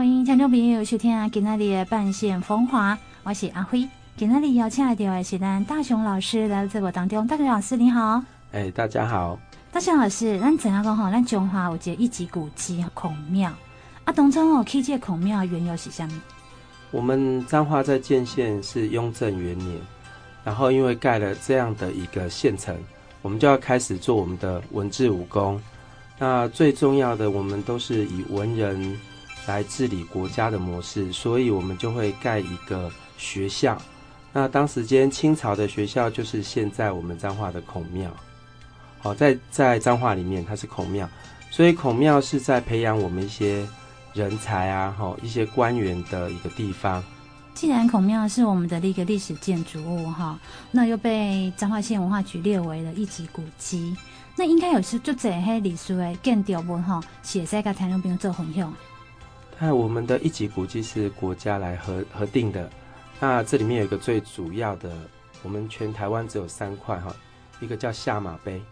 欢迎听众朋友收听今天的半线风华，我是阿辉。今天的邀请来的是咱大雄老师来到节目当中，大雄老师你好。哎，大家好。大雄老师，咱怎样讲吼？咱中华有一个一级古迹孔庙，啊，当初哦，起这个孔庙缘由是啥物？我们彰化在建县是雍正元年，然后因为盖了这样的一个县城，我们就要开始做我们的文治武功。那最重要的，我们都是以文人来治理国家的模式，所以我们就会盖一个学校。那当时间清朝的学校就是现在我们彰化的孔庙。好，在在彰化里面它是孔庙，所以孔庙是在培养我们一些。人才啊，哈，一些官员的一个地方。既然孔庙是我们的一个历史建筑物，哈，那又被彰化县文化局列为了一级古迹，那应该有是就这些历史的建筑物，哈，写在个台中兵做分享。那我们的一级古迹是国家来核核定的，那这里面有一个最主要的，我们全台湾只有三块，哈，一个叫下马碑，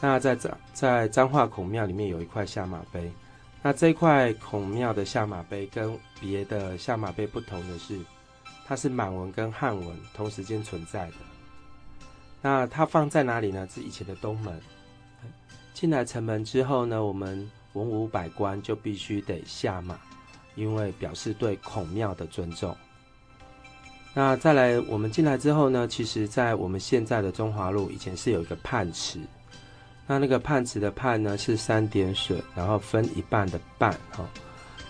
那在彰在彰化孔庙里面有一块下马碑。那这块孔庙的下马碑跟别的下马碑不同的是，它是满文跟汉文同时间存在的。那它放在哪里呢？是以前的东门。进来城门之后呢，我们文武百官就必须得下马，因为表示对孔庙的尊重。那再来，我们进来之后呢，其实在我们现在的中华路以前是有一个泮池。那那个泮池的泮呢，是三点水，然后分一半的半哈、哦。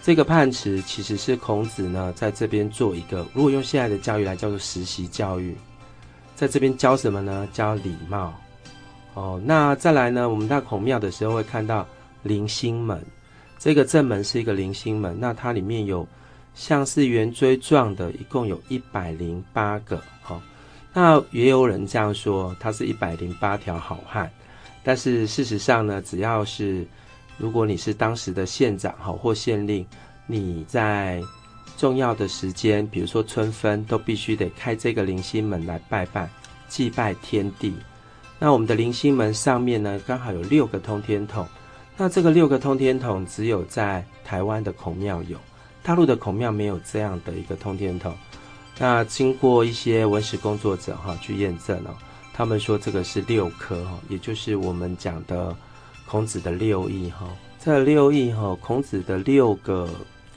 这个泮池其实是孔子呢在这边做一个，如果用现在的教育来叫做实习教育，在这边教什么呢？教礼貌。哦，那再来呢，我们到孔庙的时候会看到棂星门，这个正门是一个棂星门，那它里面有像是圆锥状的，一共有一百零八个。哈、哦，那也有人这样说，它是一百零八条好汉。但是事实上呢，只要是如果你是当时的县长哈或县令，你在重要的时间，比如说春分，都必须得开这个棂星门来拜拜，祭拜天地。那我们的棂星门上面呢，刚好有六个通天筒。那这个六个通天筒只有在台湾的孔庙有，大陆的孔庙没有这样的一个通天筒。那经过一些文史工作者哈去验证哦。他们说这个是六科哈，也就是我们讲的孔子的六艺哈。这六艺哈，孔子的六个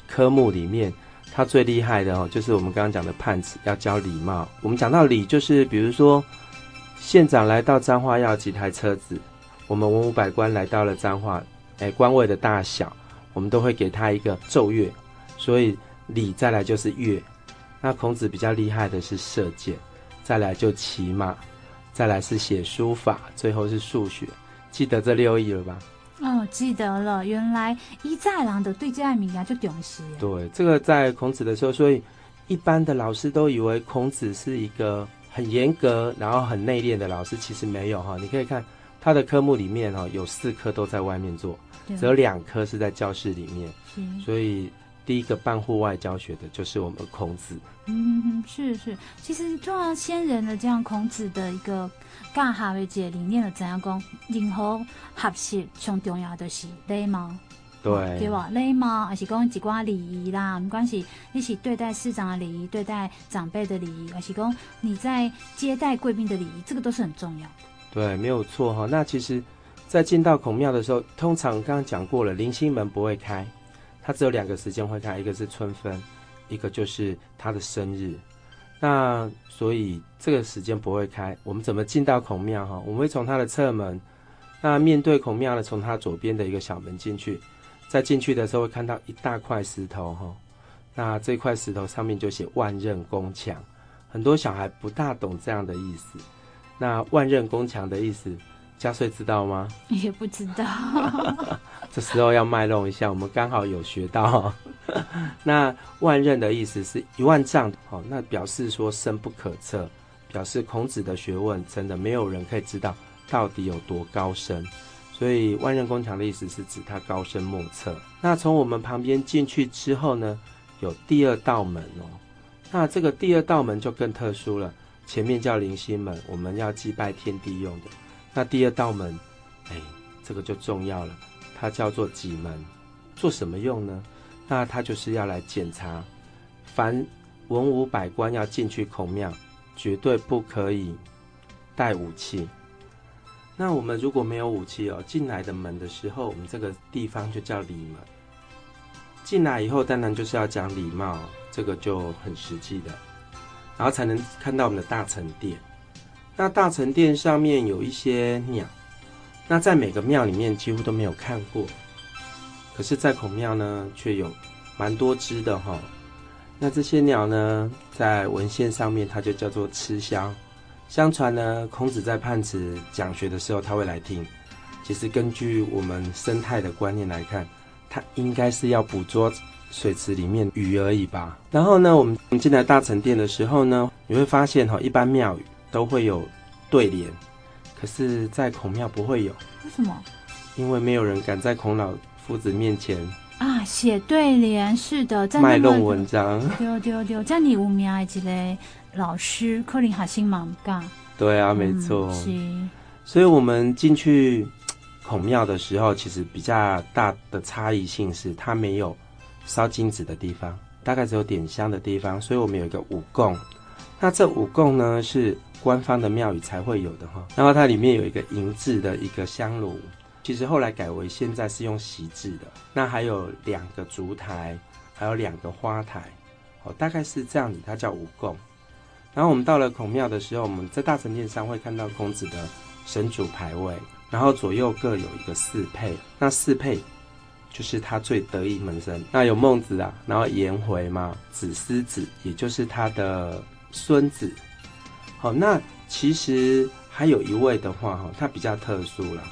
科目里面，他最厉害的哦，就是我们刚刚讲的判子要教礼貌。我们讲到礼，就是比如说县长来到彰化要几台车子，我们文武百官来到了彰化，哎，官位的大小，我们都会给他一个奏乐。所以礼再来就是乐。那孔子比较厉害的是射箭，再来就骑马。再来是写书法，最后是数学，记得这六艺了吧？哦，记得了。原来一在郎的对这爱名啊，就重视。对，这个在孔子的时候，所以一般的老师都以为孔子是一个很严格，然后很内敛的老师，其实没有哈。你可以看他的科目里面哈，有四科都在外面做，只有两科是在教室里面，所以。第一个办户外教学的就是我们孔子。嗯，是是，其实重要先人的这样孔子的一个干哈的这个理念的怎样讲？任何学习上重要的是礼貌，对对吧？礼貌还是讲一寡礼仪啦，没关系，一起对待师长的礼仪，对待长辈的礼仪，还是讲你在接待贵宾的礼仪，这个都是很重要的。对，没有错哈。那其实，在进到孔庙的时候，通常刚刚讲过了，棂星门不会开。它只有两个时间会开，一个是春分，一个就是他的生日。那所以这个时间不会开。我们怎么进到孔庙？哈，我们会从它的侧门，那面对孔庙呢，从它左边的一个小门进去。在进去的时候会看到一大块石头，哈，那这块石头上面就写万仞宫墙。很多小孩不大懂这样的意思。那万仞宫墙的意思。嘉穗知道吗？也不知道。这时候要卖弄一下，我们刚好有学到。那万仞的意思是一万丈，哦，那表示说深不可测，表示孔子的学问真的没有人可以知道到底有多高深。所以万仞宫墙的意思是指它高深莫测。那从我们旁边进去之后呢，有第二道门哦。那这个第二道门就更特殊了，前面叫灵星门，我们要祭拜天地用的。那第二道门，哎，这个就重要了，它叫做戟门，做什么用呢？那它就是要来检查，凡文武百官要进去孔庙，绝对不可以带武器。那我们如果没有武器哦，进来的门的时候，我们这个地方就叫里门。进来以后，当然就是要讲礼貌，这个就很实际的，然后才能看到我们的大成殿。那大成殿上面有一些鸟，那在每个庙里面几乎都没有看过。可是，在孔庙呢，却有蛮多只的哈。那这些鸟呢，在文献上面，它就叫做吃香。相传呢，孔子在泮池讲学的时候，他会来听。其实，根据我们生态的观念来看，它应该是要捕捉水池里面鱼而已吧。然后呢，我们进来大成殿的时候呢，你会发现哈，一般庙宇都会有对联，可是，在孔庙不会有。为什么？因为没有人敢在孔老。夫子面前啊，写对联是的，在卖弄文章，丢丢丢，在你无名的一个老师，可能学生蛮尬。对啊，没错。是，所以我们进去孔庙的时候，其实比较大的差异性是，它没有烧金纸的地方，大概只有点香的地方。所以我们有一个五供，那这五供呢是官方的庙宇才会有的哈。然后它里面有一个银制的一个香炉。其实后来改为现在是用锡制的，那还有两个烛台，还有两个花台，哦，大概是这样子，它叫五供。然后我们到了孔庙的时候，我们在大成殿上会看到孔子的神主牌位，然后左右各有一个四配，那四配就是他最得意门生。那有孟子啊，然后颜回嘛，子思子，也就是他的孙子。好，那其实还有一位的话，哈，他比较特殊了。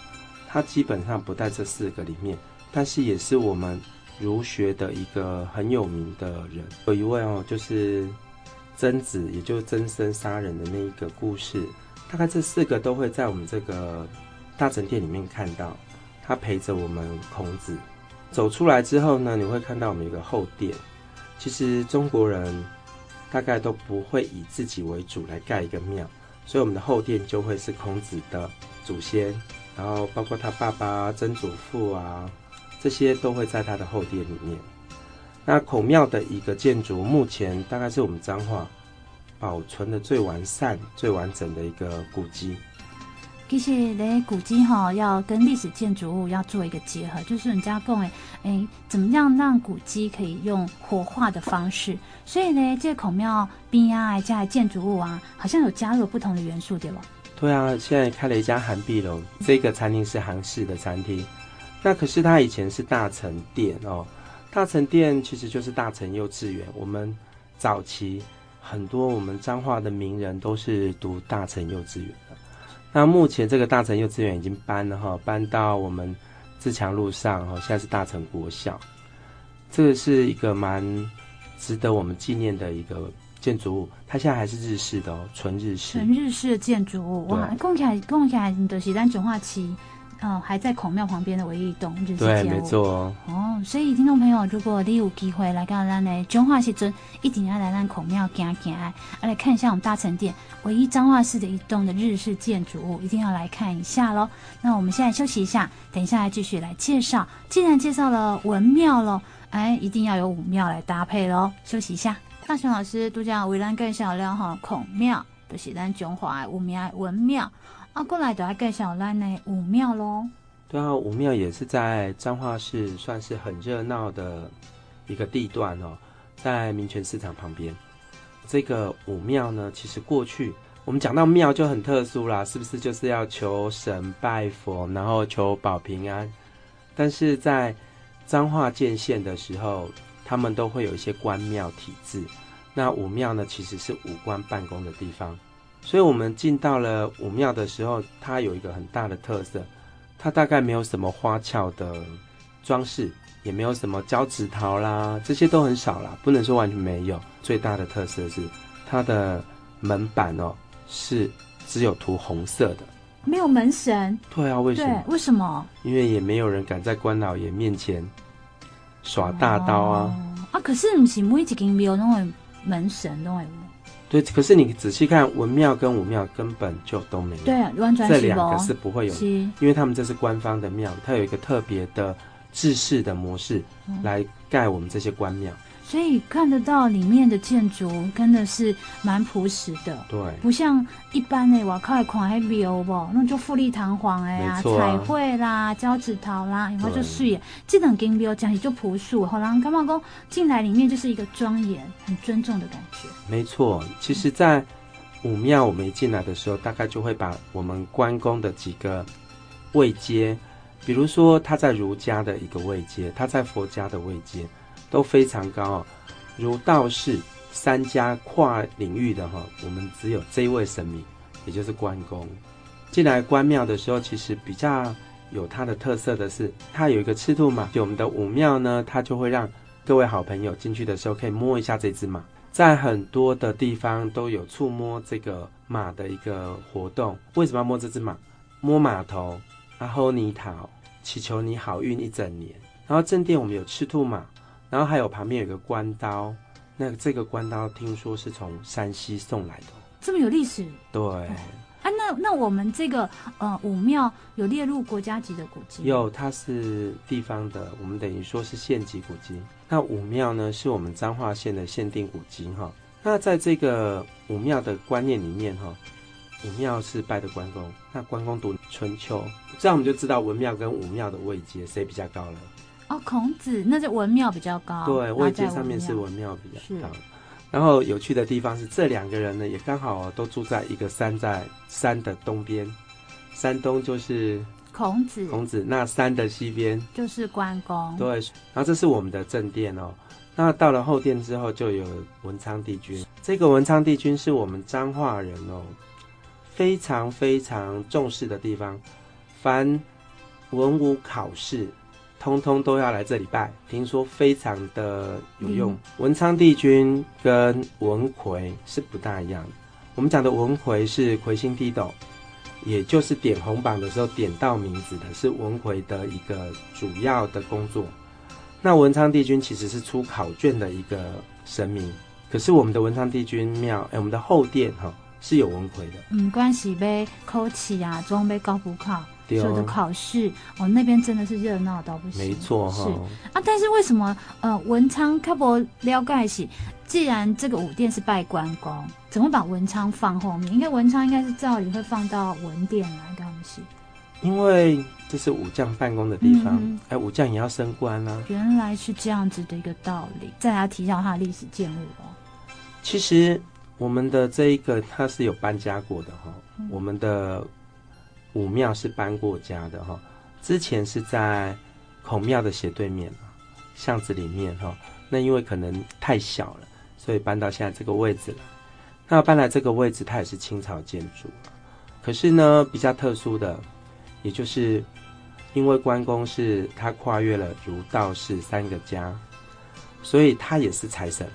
他基本上不在这四个里面，但是也是我们儒学的一个很有名的人。有一位哦，就是曾子，也就是曾参杀人的那一个故事。大概这四个都会在我们这个大成殿里面看到。他陪着我们孔子走出来之后呢，你会看到我们一个后殿。其实中国人大概都不会以自己为主来盖一个庙，所以我们的后殿就会是孔子的祖先。然后包括他爸爸、曾祖父啊，这些都会在他的后殿里面。那孔庙的一个建筑，目前大概是我们彰化保存的最完善、最完整的一个古迹。其实呢，古迹哈要跟历史建筑物要做一个结合，就是人家讲诶，哎，怎么样让古迹可以用活化的方式？所以呢，这个孔庙边啊，加建筑物啊，好像有加入不同的元素，对吧？对啊，现在开了一家韩碧楼，这个餐厅是韩式的餐厅。那可是它以前是大成殿哦，大成殿其实就是大成幼稚园。我们早期很多我们彰化的名人都是读大成幼稚园。那目前这个大成幼稚园已经搬了哈，搬到我们自强路上哈，现在是大成国小。这个是一个蛮值得我们纪念的一个。建筑物，它现在还是日式的哦，纯日式。纯日式的建筑物，哇，讲起来讲起来，你都是咱彰化市，嗯，还在孔庙旁边的唯一一栋日式建筑。对，没错哦。哦，所以听众朋友，如果你有机会来到咱的彰化市镇，一定要来咱孔庙行行，来来看一下我们大成殿唯一彰化市的一栋的日式建筑物，一定要来看一下喽。那我们现在休息一下，等一下来继续来介绍。既然介绍了文庙喽，哎，一定要有武庙来搭配喽。休息一下。大雄老师都讲为咱介绍了哈孔庙，就是咱中华的有名文庙，啊，过来就要介绍咱的武庙喽。对啊，武庙也是在彰化市算是很热闹的一个地段哦，在民权市场旁边。这个武庙呢，其实过去我们讲到庙就很特殊啦，是不是就是要求神拜佛，然后求保平安？但是在彰化建县的时候。他们都会有一些官庙体制，那武庙呢，其实是武官办公的地方，所以我们进到了武庙的时候，它有一个很大的特色，它大概没有什么花俏的装饰，也没有什么交趾陶啦，这些都很少啦，不能说完全没有。最大的特色是它的门板哦，是只有涂红色的，没有门神。对啊，为什么？对，为什么？因为也没有人敢在关老爷面前。耍大刀啊！哦、啊，可是不是每一间庙都会门神都会。对，可是你仔细看文庙跟武庙根本就都没有。对，完全。这两个是不会有，因为他们这是官方的庙，它有一个特别的制式的模式来盖我们这些官庙。所以看得到里面的建筑真的是蛮朴实的，对，不像一般的外口来看还庙不，那就富丽堂皇哎呀，彩绘啦、交趾陶啦，然后就碎。这种金庙讲起就朴素，好啦干嘛讲进来里面就是一个庄严、很尊重的感觉。没错，其实，在武庙我们一进来的时候，大概就会把我们关公的几个位阶，比如说他在儒家的一个位阶，他在佛家的位阶。都非常高哦，儒道释三家跨领域的哈，我们只有这一位神明，也就是关公。进来关庙的时候，其实比较有它的特色的是，它有一个赤兔马。就我们的武庙呢，它就会让各位好朋友进去的时候可以摸一下这只马。在很多的地方都有触摸这个马的一个活动。为什么要摸这只马？摸马头，然后泥讨，祈求你好运一整年。然后正殿我们有赤兔马。然后还有旁边有个关刀，那这个关刀听说是从山西送来的，这么有历史。对，哦、啊，那那我们这个呃武庙有列入国家级的古迹？有，它是地方的，我们等于说是县级古迹。那武庙呢，是我们彰化县的限定古迹哈。那在这个武庙的观念里面哈，武庙是拜的关公，那关公读春秋，这样我们就知道文庙跟武庙的位阶谁比较高了。哦，孔子那是文庙比较高，对，位阶上面是文庙比较高。然后有趣的地方是，这两个人呢也刚好都住在一个山，在山的东边，山东就是孔子，孔子那山的西边就是关公。对，然后这是我们的正殿哦。那到了后殿之后，就有文昌帝君。这个文昌帝君是我们彰化人哦，非常非常重视的地方，凡文武考试。通通都要来这里拜，听说非常的有用。嗯、文昌帝君跟文魁是不大一样的。我们讲的文魁是魁星帝斗，也就是点红榜的时候点到名字的，是文魁的一个主要的工作。那文昌帝君其实是出考卷的一个神明，可是我们的文昌帝君庙，哎，我们的后殿哈是有文魁的。嗯，关系呗，考试啊，装备高补考。所有的考试哦，那边真的是热闹到不行。没错哈，是啊，但是为什么呃文昌开博了解是，既然这个武殿是拜关公，怎么把文昌放后面？应该文昌应该是照理会放到文殿来东西。因为这是武将办公的地方，哎、嗯，武将也要升官啊。原来是这样子的一个道理。再来提到他的历史建物哦。其实我们的这一个它是有搬家过的哈，嗯、我们的。武庙是搬过家的哈，之前是在孔庙的斜对面巷子里面哈。那因为可能太小了，所以搬到现在这个位置了。那搬来这个位置，它也是清朝建筑。可是呢，比较特殊的，也就是因为关公是他跨越了儒道释三个家，所以他也是财神。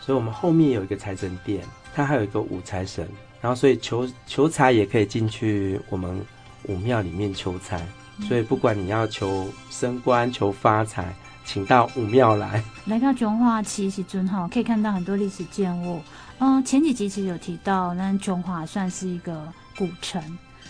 所以我们后面有一个财神殿，它还有一个武财神。然后，所以求求财也可以进去我们武庙里面求财。所以，不管你要求升官、求发财，请到武庙来。来到琼化市时尊哈，可以看到很多历史建物。嗯，前几集其实有提到，那琼化算是一个古城。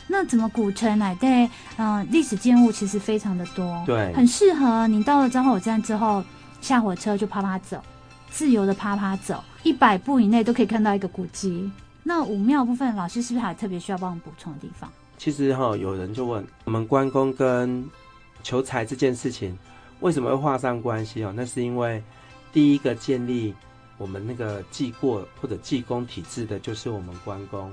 那怎么古城来对？嗯，历史建物其实非常的多，对，很适合你到了彰化火车站之后下火车就啪啪走，自由的啪啪走，一百步以内都可以看到一个古迹。那武庙部分，老师是不是还特别需要帮我们补充的地方？其实哈，有人就问我们关公跟求财这件事情为什么会画上关系哦？那是因为第一个建立我们那个记过或者记功体制的就是我们关公，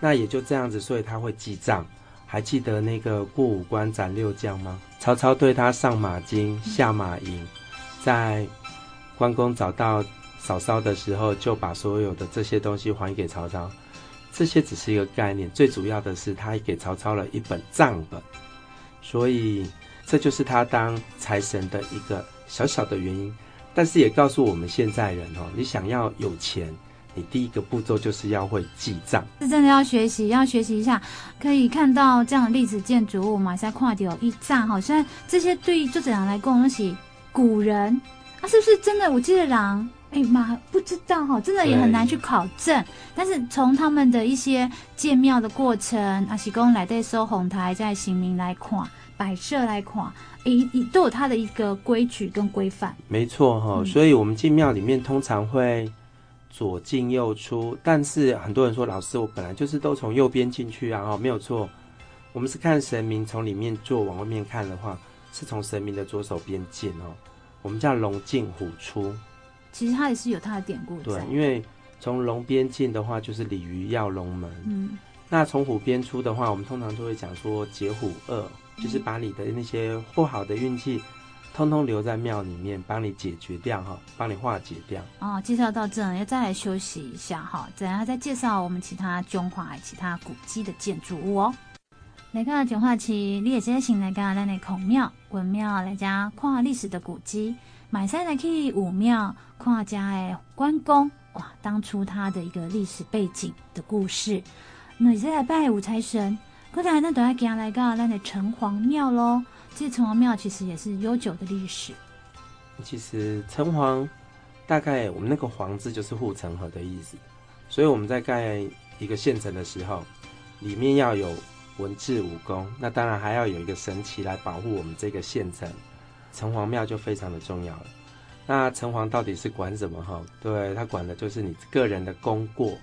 那也就这样子，所以他会记账。还记得那个过五关斩六将吗？曹操对他上马金下马银，在关公找到。嫂嫂的时候，就把所有的这些东西还给曹操，这些只是一个概念，最主要的是他还给曹操了一本账本，所以这就是他当财神的一个小小的原因。但是也告诉我们现在人哦，你想要有钱，你第一个步骤就是要会记账，是真的要学习，要学习一下。可以看到这样的历史建筑物嘛，在跨有一账，好像这些对于作者来讲那些古人啊，是不是真的？我记得狼。哎妈，不知道哈，真的也很难去考证。但是从他们的一些建庙的过程，阿喜公来对收红台在行名来看，摆设来看，一一都有它的一个规矩跟规范。没错哈，所以我们进庙里面通常会左进右出，但是很多人说，老师我本来就是都从右边进去啊，哦，没有错，我们是看神明从里面坐往外面看的话，是从神明的左手边进哦，我们叫龙进虎出。其实它也是有它的典故。对，因为从龙边进的话，就是鲤鱼跃龙门。嗯。那从虎边出的话，我们通常都会讲说解虎厄，就是把你的那些不好的运气，通通留在庙里面，帮你解决掉哈，帮你化解掉。哦，介绍到这，要再来休息一下哈，等下再介绍我们其他中华其他古迹的建筑物哦。来到彰化市，你也先行来到咱的孔庙、文庙来家看历史的古迹，买菜来去武庙看家的关公哇，当初他的一个历史背景的故事。那现在拜武财神，刚才那都要给来个咱的城隍庙喽。这城隍庙其实也是悠久的历史。其实城隍大概我们那个“隍”字就是护城河的意思，所以我们在盖一个县城的时候，里面要有文治武功，那当然还要有一个神祇来保护我们这个县城。城隍庙就非常的重要了。那城隍到底是管什么？哈，对，他管的就是你个人的功过。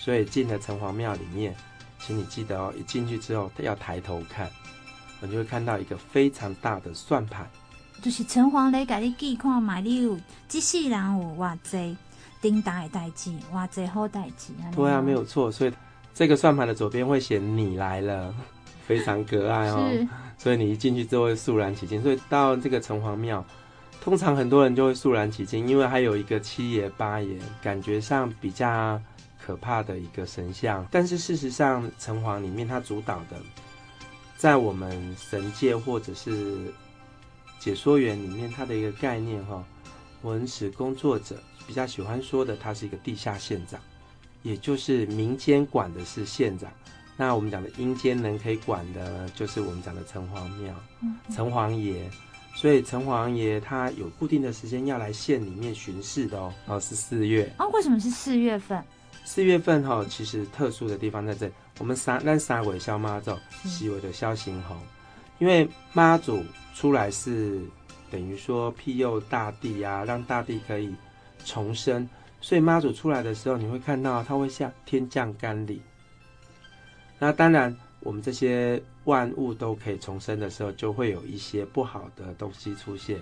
所以进了城隍庙里面，请你记得哦，一进去之后要抬头看，你就会看到一个非常大的算盘，就是城隍来给你记看买礼物，这世人有哇这丁大的代志，哇这好代志。对啊，没有错。所以这个算盘的左边会写你来了，非常可爱哦。所以你一进去之后会肃然起敬。所以到这个城隍庙，通常很多人就会肃然起敬，因为还有一个七爷八爷，感觉上比较。可怕的一个神像，但是事实上，城隍里面它主导的，在我们神界或者是解说员里面，它的一个概念哈，文史工作者比较喜欢说的，它是一个地下县长，也就是民间管的是县长，那我们讲的阴间人可以管的，就是我们讲的城隍庙，城隍爷，所以城隍爷他有固定的时间要来县里面巡视的哦，哦是四月哦，为什么是四月份？四月份哈，其实特殊的地方在这里。我们三那三尾消妈祖，西尾的消行红，因为妈祖出来是等于说庇佑大地啊，让大地可以重生，所以妈祖出来的时候，你会看到他会像天降甘霖。那当然，我们这些万物都可以重生的时候，就会有一些不好的东西出现。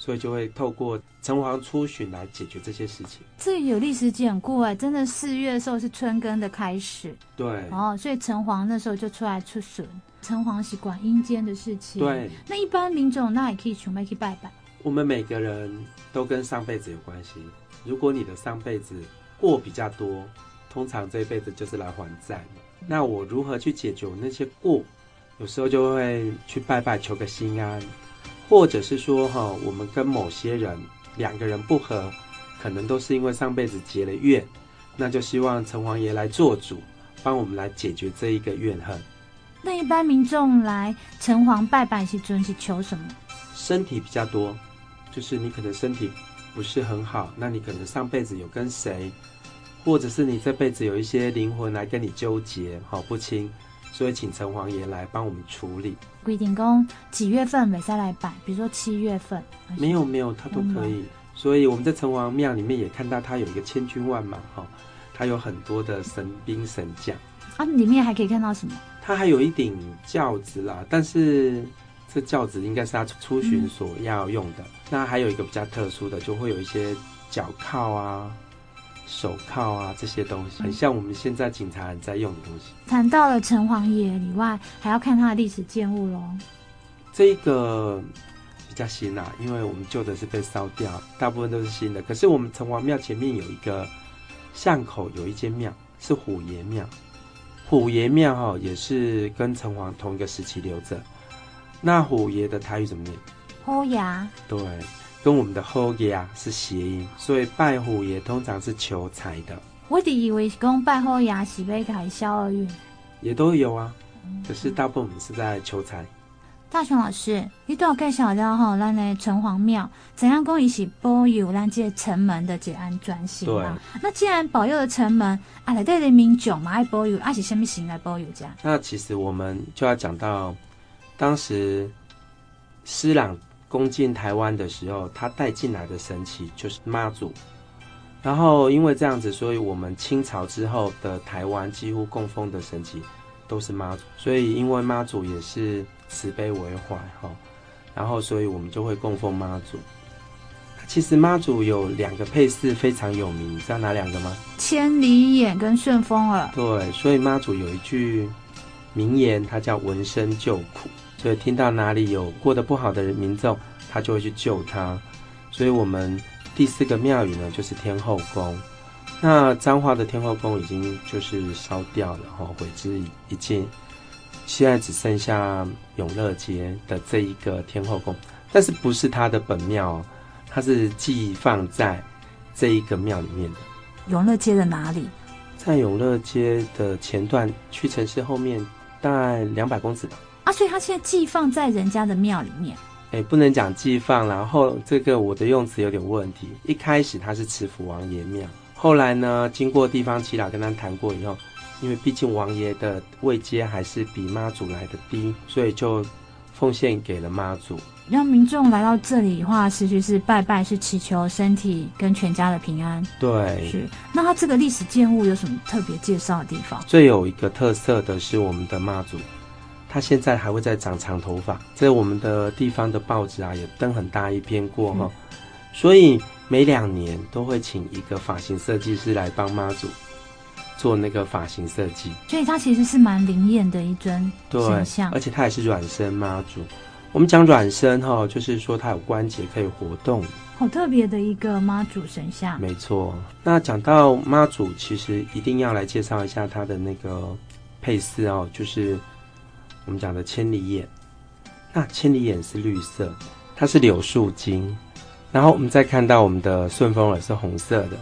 所以就会透过城隍出巡来解决这些事情。这有历史典故哎，真的四月的时候是春耕的开始。对。哦，所以城隍那时候就出来出巡。城隍是管阴间的事情。对。那一般民众那也可以去拜去拜拜。我们每个人都跟上辈子有关系。如果你的上辈子过比较多，通常这一辈子就是来还债。那我如何去解决我那些过？有时候就会去拜拜，求个心安。或者是说哈，我们跟某些人两个人不和，可能都是因为上辈子结了怨，那就希望城隍爷来做主，帮我们来解决这一个怨恨。那一般民众来城隍拜拜是尊是求什么？身体比较多，就是你可能身体不是很好，那你可能上辈子有跟谁，或者是你这辈子有一些灵魂来跟你纠结，好不清。所以请城隍爷来帮我们处理。规定讲几月份每次来拜，比如说七月份。没有没有，他都可以。所以我们在城隍庙里面也看到，他有一个千军万马哈，他有很多的神兵神将。啊，里面还可以看到什么？他还有一顶轿子啦，但是这轿子应该是他出巡所要用的。嗯、那还有一个比较特殊的，就会有一些脚铐啊。手铐啊，这些东西很像我们现在警察人在用的东西。谈到了城隍爷以外，还要看他的历史建物喽。这个比较新啊，因为我们旧的是被烧掉，大部分都是新的。可是我们城隍庙前面有一个巷口有一间庙，是虎爷庙。虎爷庙哈也是跟城隍同一个时期留着。那虎爷的台语怎么念？虎牙。对。跟我们的后爷啊是谐音，所以拜虎爷通常是求财的。我直以为是讲拜虎爷是为开销而运，也都有啊。可是大部分我们是在求财。大雄老师，你都要介绍了吼，咱的城隍庙怎样讲？伊是保佑咱这城门的这安专心啊。那既然保佑了城门，啊，来对人民众嘛爱保佑，啊是什么神来保佑这样？那其实我们就要讲到当时。施琅攻进台湾的时候，他带进来的神奇就是妈祖。然后因为这样子，所以我们清朝之后的台湾几乎供奉的神祇都是妈祖。所以因为妈祖也是慈悲为怀哈，然后所以我们就会供奉妈祖。其实妈祖有两个配饰非常有名，你知道哪两个吗？千里眼跟顺风耳。对，所以妈祖有一句名言，它叫闻声救苦。所以听到哪里有过得不好的人民众，他就会去救他。所以我们。第四个庙宇呢，就是天后宫。那彰化的天后宫已经就是烧掉了哈，毁之一尽。现在只剩下永乐街的这一个天后宫，但是不是它的本庙，它是寄放在这一个庙里面的。永乐街的哪里？在永乐街的前段，屈臣氏后面大概两百公尺吧。啊，所以他现在寄放在人家的庙里面。哎，不能讲寄放，然后这个我的用词有点问题。一开始他是慈福王爷庙，后来呢，经过地方耆老跟他谈过以后，因为毕竟王爷的位阶还是比妈祖来的低，所以就奉献给了妈祖。让民众来到这里的话，其实际是拜拜，是祈求身体跟全家的平安。对，是。那它这个历史建物有什么特别介绍的地方？最有一个特色的是我们的妈祖。他现在还会再长长头发，在我们的地方的报纸啊，也登很大一篇过哈，嗯、所以每两年都会请一个发型设计师来帮妈祖做那个发型设计。所以它其实是蛮灵验的一尊神像，而且它也是软身妈祖。我们讲软身哈，就是说它有关节可以活动。好特别的一个妈祖神像。没错，那讲到妈祖，其实一定要来介绍一下它的那个配饰哦，就是。我们讲的千里眼，那千里眼是绿色，它是柳树精。然后我们再看到我们的顺风耳是红色的，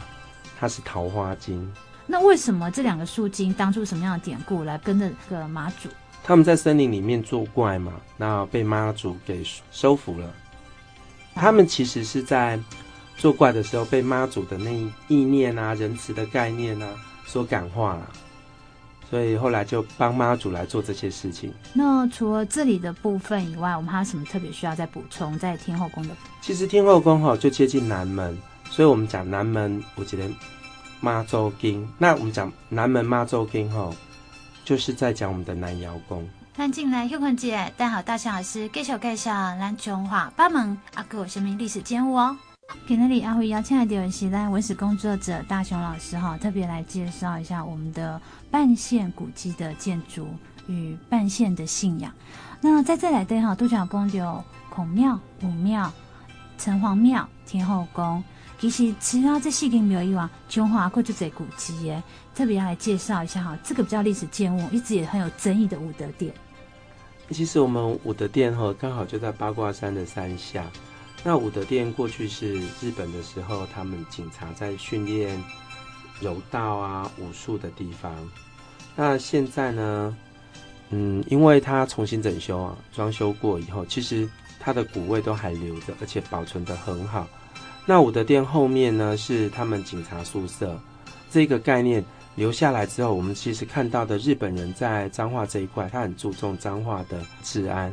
它是桃花精。那为什么这两个树精当初什么样的典故来跟着这个妈祖？他们在森林里面作怪嘛，那被妈祖给收服了。他们其实是在作怪的时候被妈祖的那意念啊、仁慈的概念啊所感化了。所以后来就帮妈祖来做这些事情。那除了这里的部分以外，我们还有什么特别需要再补充在天后宫的？其实天后宫哈就接近南门，所以我们讲南门，我觉得妈祖经。那我们讲南门妈祖经哈，就是在讲我们的南瑶宫。欢迎进来，秀坤姐带好大象老师介绍介绍南琼华八门阿哥有什么历史建物哦。今天里阿辉邀请来的是咱文史工作者大雄老师哈，特别来介绍一下我们的半线古迹的建筑与半线的信仰。那在这里的哈，都讲讲有孔庙、武庙、城隍庙、天后宫。其实其他这四间庙以外，琼华过就这古迹耶，特别要来介绍一下哈，这个比较历史建物，一直也很有争议的武德殿。其实我们武德殿哈，刚好就在八卦山的山下。那武德殿过去是日本的时候，他们警察在训练柔道啊、武术的地方。那现在呢，嗯，因为它重新整修啊，装修过以后，其实它的古味都还留着，而且保存得很好。那武德殿后面呢，是他们警察宿舍，这个概念留下来之后，我们其实看到的日本人在彰化这一块，他很注重彰化的治安。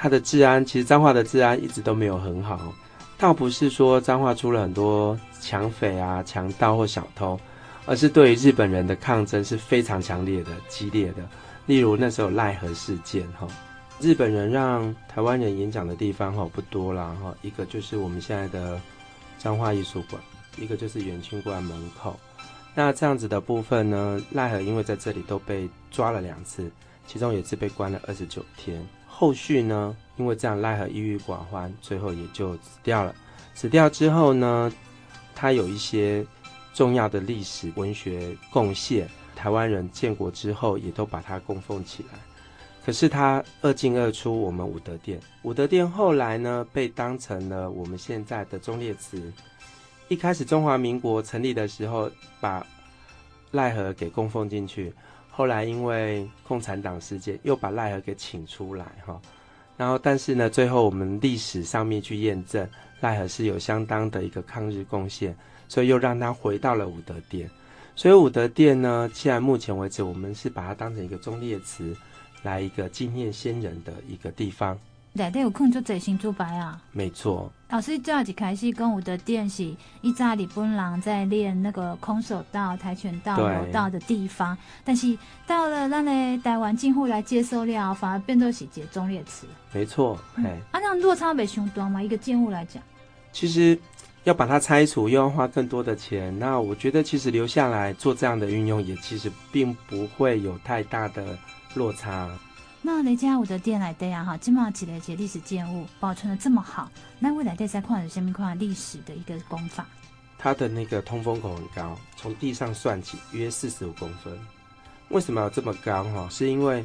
它的治安其实彰化的治安一直都没有很好，倒不是说彰化出了很多抢匪啊、强盗或小偷，而是对于日本人的抗争是非常强烈的、激烈的。例如那时候赖和事件，哈，日本人让台湾人演讲的地方哈不多啦，哈，一个就是我们现在的彰化艺术馆，一个就是元清观门口。那这样子的部分呢，赖和因为在这里都被抓了两次，其中有一次被关了二十九天。后续呢，因为这样赖和郁郁寡欢，最后也就死掉了。死掉之后呢，他有一些重要的历史文学贡献，台湾人建国之后也都把它供奉起来。可是他二进二出，我们武德殿，武德殿后来呢，被当成了我们现在的忠烈祠。一开始中华民国成立的时候，把赖和给供奉进去。后来因为共产党事件，又把赖和给请出来哈，然后但是呢，最后我们历史上面去验证，赖和是有相当的一个抗日贡献，所以又让他回到了武德殿。所以武德殿呢，既然目前为止，我们是把它当成一个忠烈祠，来一个纪念先人的一个地方。内底有可能就这新竹白啊。没错。老师最后一开始跟武德殿是一扎日本人在练那个空手道、跆拳道、柔道的地方，但是到了咱的台湾政府来接受了，反而变作是一个忠烈祠。没错，哎、嗯，啊，那落差没相当嘛？一个建物来讲，其实要把它拆除，又要花更多的钱。那我觉得，其实留下来做这样的运用，也其实并不会有太大的落差。那雷家武的店来对啊，哈，这么几个几历史建物保存的这么好，那未来在在矿的下面矿历史的一个功法，它的那个通风口很高，从地上算起约四十五公分。为什么要这么高？哈，是因为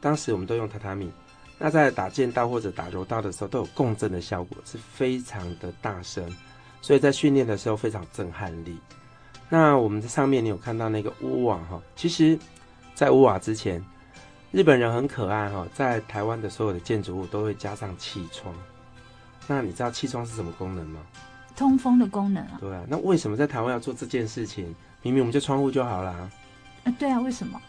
当时我们都用榻榻米，那在打剑道或者打柔道的时候都有共振的效果，是非常的大声，所以在训练的时候非常震撼力。那我们在上面你有看到那个屋瓦哈，其实，在屋瓦之前。日本人很可爱哈，在台湾的所有的建筑物都会加上气窗。那你知道气窗是什么功能吗？通风的功能啊。对啊，那为什么在台湾要做这件事情？明明我们就窗户就好了。啊，对啊，为什么？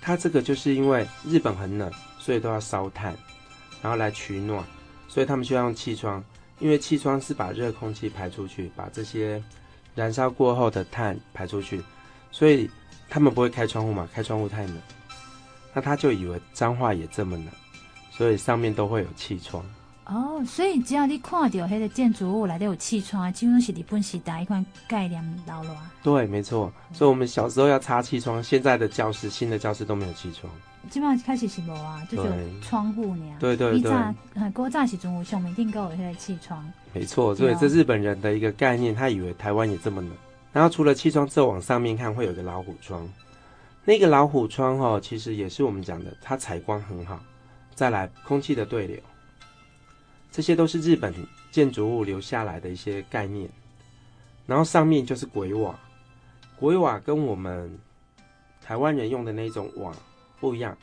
它这个就是因为日本很冷，所以都要烧炭，然后来取暖，所以他们需要用气窗，因为气窗是把热空气排出去，把这些燃烧过后的碳排出去，所以他们不会开窗户嘛，开窗户太冷。那他就以为脏话也这么冷，所以上面都会有气窗。哦，所以只要你看到那个建筑物来都有气窗，基本上是日本时代一款概念老了。对，没错。所以我们小时候要擦气窗，现在的教室、新的教室都没有气窗。基本上开始是无啊，就是窗户那样。对对对。古早时阵上面定够有那个气窗。没错，所以这日本人的一个概念，他以为台湾也这么冷。然后除了气窗之后，往上面看会有个老虎窗。那个老虎窗哦，其实也是我们讲的，它采光很好。再来，空气的对流，这些都是日本建筑物留下来的一些概念。然后上面就是鬼瓦，鬼瓦跟我们台湾人用的那种瓦不一样，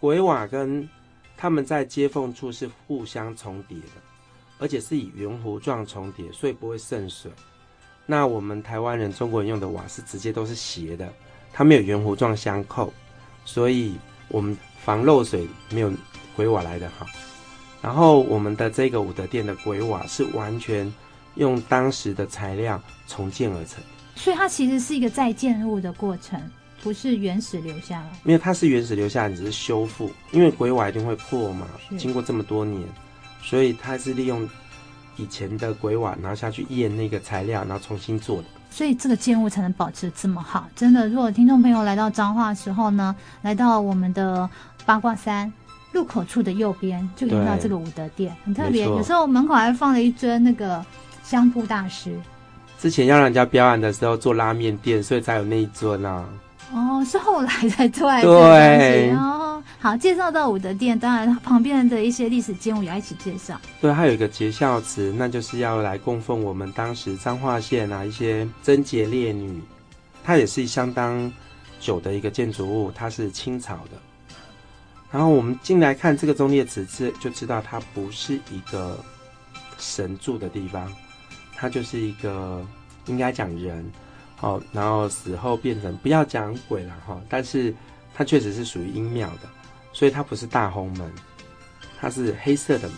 鬼瓦跟他们在接缝处是互相重叠的，而且是以圆弧状重叠，所以不会渗水。那我们台湾人、中国人用的瓦是直接都是斜的。它没有圆弧状相扣，所以我们防漏水没有鬼瓦来的好。然后我们的这个武德殿的鬼瓦是完全用当时的材料重建而成，所以它其实是一个再建物的过程，不是原始留下来。没有，它是原始留下来，只是修复，因为鬼瓦一定会破嘛，经过这么多年，所以它是利用以前的鬼瓦，然后下去验那个材料，然后重新做的。所以这个建物才能保持这么好，真的。如果听众朋友来到彰化的时候呢，来到我们的八卦山入口处的右边，就看到这个武德殿，很特别。有时候门口还放了一尊那个相扑大师。之前要让人家表演的时候做拉面店，所以才有那一尊啊。哦，是后来才出来的。对。好，介绍到武德殿，当然旁边的一些历史建物也要一起介绍。对，还有一个节孝祠，那就是要来供奉我们当时彰化县啊一些贞节烈女，它也是相当久的一个建筑物，它是清朝的。然后我们进来看这个忠烈祠，就知道它不是一个神住的地方，它就是一个应该讲人，哦，然后死后变成不要讲鬼了哈，但是它确实是属于阴庙的。所以它不是大红门，它是黑色的。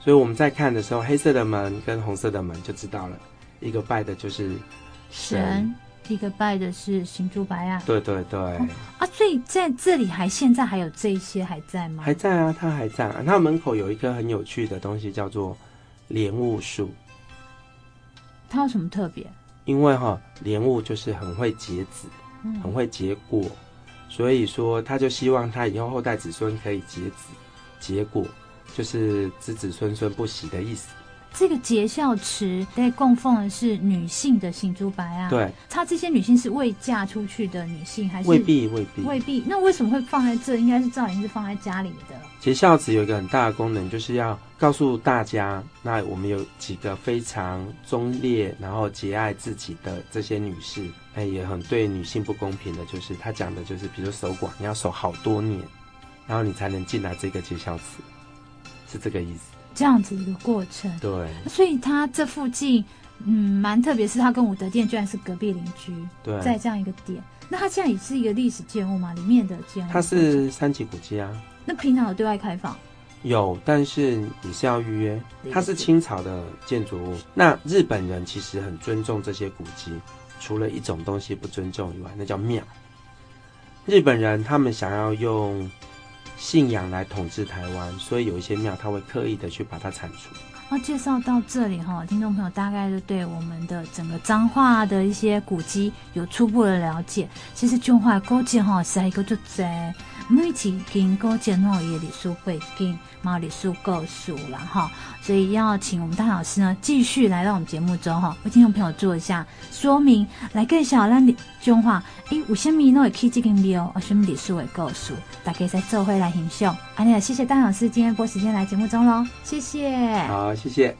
所以我们在看的时候，黑色的门跟红色的门就知道了，一个拜的就是神，神一个拜的是新竹白啊。对对对。哦、啊，所以在这里还现在还有这些还在吗？还在啊，它还在啊。它门口有一棵很有趣的东西，叫做莲雾树。它有什么特别？因为哈，莲雾就是很会结籽，很会结果。所以说，他就希望他以后后代子孙可以结子结果，就是子子孙孙不息的意思。这个结孝池在供奉的是女性的行珠白啊？对，她这些女性是未嫁出去的女性，还是未必未必未必？那为什么会放在这？应该是照理是放在家里的。结孝祠有一个很大的功能，就是要告诉大家，那我们有几个非常忠烈，然后节爱自己的这些女士，哎，也很对女性不公平的，就是她讲的就是，比如守寡，你要守好多年，然后你才能进来这个结孝祠，是这个意思。这样子一个过程，对，所以他这附近，嗯，蛮特别，是他跟武德殿居然是隔壁邻居，对，在这样一个点，那他现在也是一个历史建物嘛？里面的建物，它是三级古迹啊。那平常有对外开放？有，但是你是要预约。它是清朝的建筑物。那日本人其实很尊重这些古迹，除了一种东西不尊重以外，那叫庙。日本人他们想要用信仰来统治台湾，所以有一些庙他会刻意的去把它铲除。那介绍到这里哈，听众朋友大概就对我们的整个彰化的一些古迹有初步的了解。其实彰化古迹哈是一个就在每一间古迹哈也历史背景，嘛历史故事啦哈，所以要请我们大老师呢继续来到我们节目中哈，为听众朋友做一下说明，来介绍咱彰化诶，为什么侬会去这间庙？有什么历史的故事？大家再做回来欣赏。啊，你好，谢谢大老师今天拨时间来节目中喽，谢谢。好，谢谢。